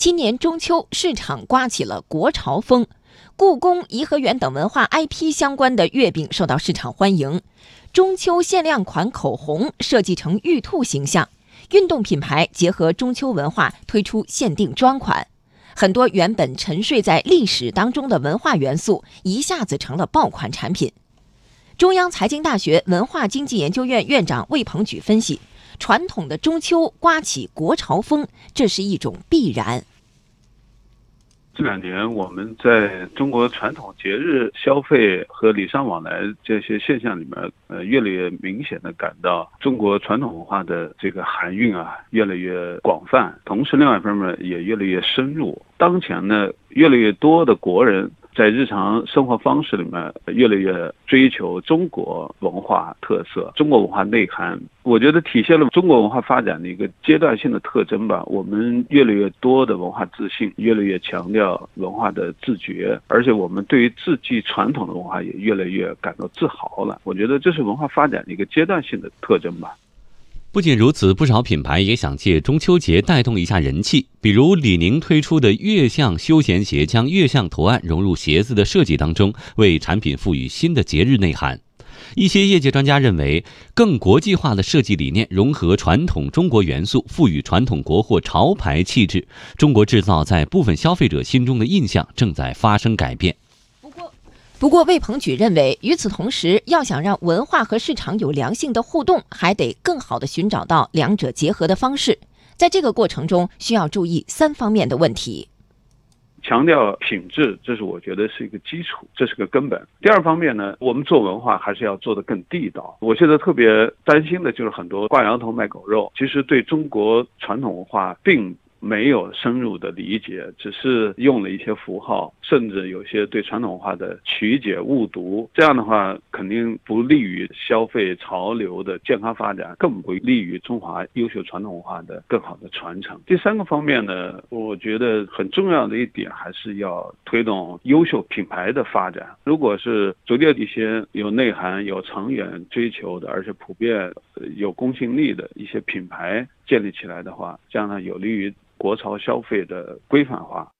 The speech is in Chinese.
今年中秋市场刮起了国潮风，故宫、颐和园等文化 IP 相关的月饼受到市场欢迎。中秋限量款口红设计成玉兔形象，运动品牌结合中秋文化推出限定专款，很多原本沉睡在历史当中的文化元素一下子成了爆款产品。中央财经大学文化经济研究院院长魏鹏举分析。传统的中秋刮起国潮风，这是一种必然。这两年，我们在中国传统节日消费和礼尚往来这些现象里面，呃，越来越明显的感到中国传统文化的这个含蕴啊，越来越广泛。同时，另外一方面也越来越深入。当前呢，越来越多的国人。在日常生活方式里面，越来越追求中国文化特色、中国文化内涵。我觉得体现了中国文化发展的一个阶段性的特征吧。我们越来越多的文化自信，越来越强调文化的自觉，而且我们对于自己传统的文化也越来越感到自豪了。我觉得这是文化发展的一个阶段性的特征吧。不仅如此，不少品牌也想借中秋节带动一下人气。比如李宁推出的月相休闲鞋，将月相图案融入鞋子的设计当中，为产品赋予新的节日内涵。一些业界专家认为，更国际化的设计理念融合传统中国元素，赋予传统国货潮牌气质。中国制造在部分消费者心中的印象正在发生改变。不过，魏鹏举认为，与此同时，要想让文化和市场有良性的互动，还得更好的寻找到两者结合的方式。在这个过程中，需要注意三方面的问题：强调品质，这是我觉得是一个基础，这是个根本。第二方面呢，我们做文化还是要做得更地道。我现在特别担心的就是很多挂羊头卖狗肉，其实对中国传统文化并。没有深入的理解，只是用了一些符号，甚至有些对传统文化的曲解误读。这样的话，肯定不利于消费潮流的健康发展，更不利于中华优秀传统文化的更好的传承。第三个方面呢，我觉得很重要的一点，还是要推动优秀品牌的发展。如果是逐渐一些有内涵、有长远追求的，而且普遍有公信力的一些品牌建立起来的话，这样呢，有利于。国潮消费的规范化。